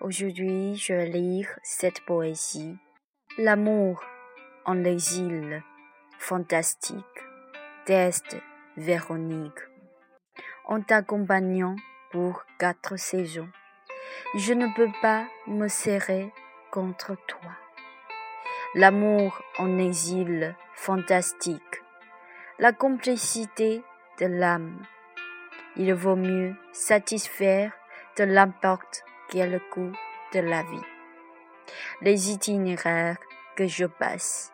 Aujourd'hui, je vais lire cette poésie. L'amour en exil fantastique d'Est Véronique. En t'accompagnant pour quatre saisons, je ne peux pas me serrer contre toi. L'amour en exil fantastique, la complicité de l'âme. Il vaut mieux satisfaire de l'importe quel coup de la vie. Les itinéraires que je passe,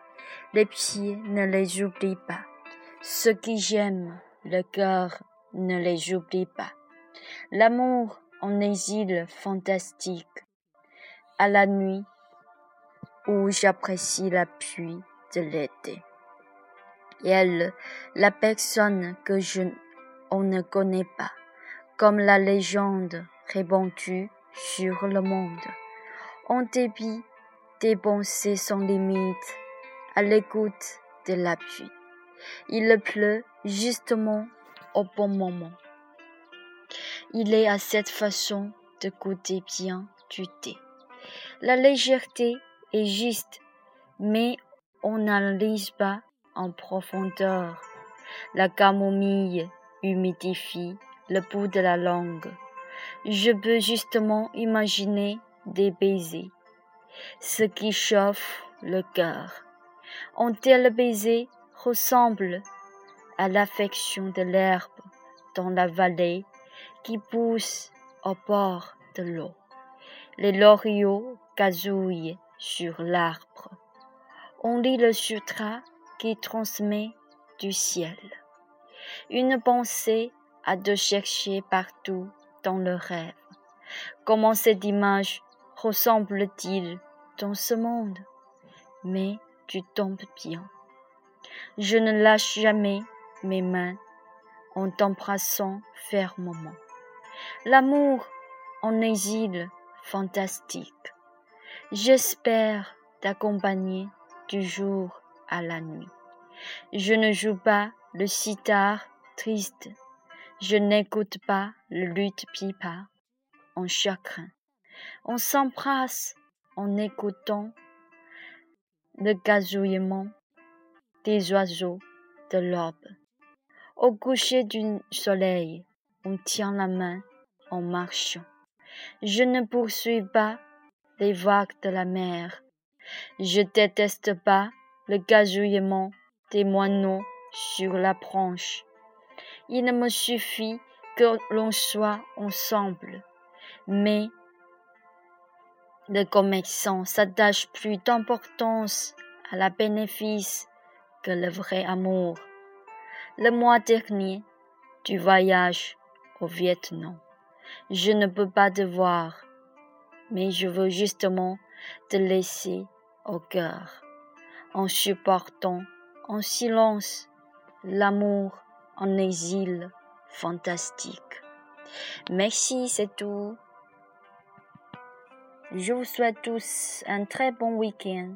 les pieds ne les oublie pas. Ce qui j'aime, le cœur ne les oublie pas. L'amour en exil fantastique, à la nuit où j'apprécie la pluie de l'été. Elle, la personne que je on ne connaît pas, comme la légende répandue sur le monde. En dépit des pensées sans limite, à l'écoute de la pluie. Il pleut justement au bon moment. Il est à cette façon de goûter bien du thé. La légèreté est juste, mais on n'analyse pas en profondeur. La camomille humidifie le bout de la langue je peux justement imaginer des baisers, ce qui chauffe le cœur. Un tel baiser ressemble à l'affection de l'herbe dans la vallée qui pousse au bord de l'eau. Les loriots gazouillent sur l'arbre. On lit le sutra qui transmet du ciel. Une pensée à de chercher partout le rêve. Comment cette image ressemble-t-il dans ce monde? Mais tu tombes bien. Je ne lâche jamais mes mains en t'embrassant fermement. L'amour en exil fantastique. J'espère t'accompagner du jour à la nuit. Je ne joue pas le sitar triste je n'écoute pas le lutte pipa en chagrin. On s'embrasse en écoutant le gazouillement des oiseaux de l'aube. Au coucher du soleil, on tient la main en marchant. Je ne poursuis pas les vagues de la mer. Je déteste pas le gazouillement des moineaux sur la branche. Il ne me suffit que l'on soit ensemble. Mais le commerçant s'attache plus d'importance à la bénéfice que le vrai amour. Le mois dernier, tu voyages au Vietnam. Je ne peux pas te voir, mais je veux justement te laisser au cœur, en supportant en silence l'amour en exil fantastique. Merci, c'est tout. Je vous souhaite tous un très bon week-end.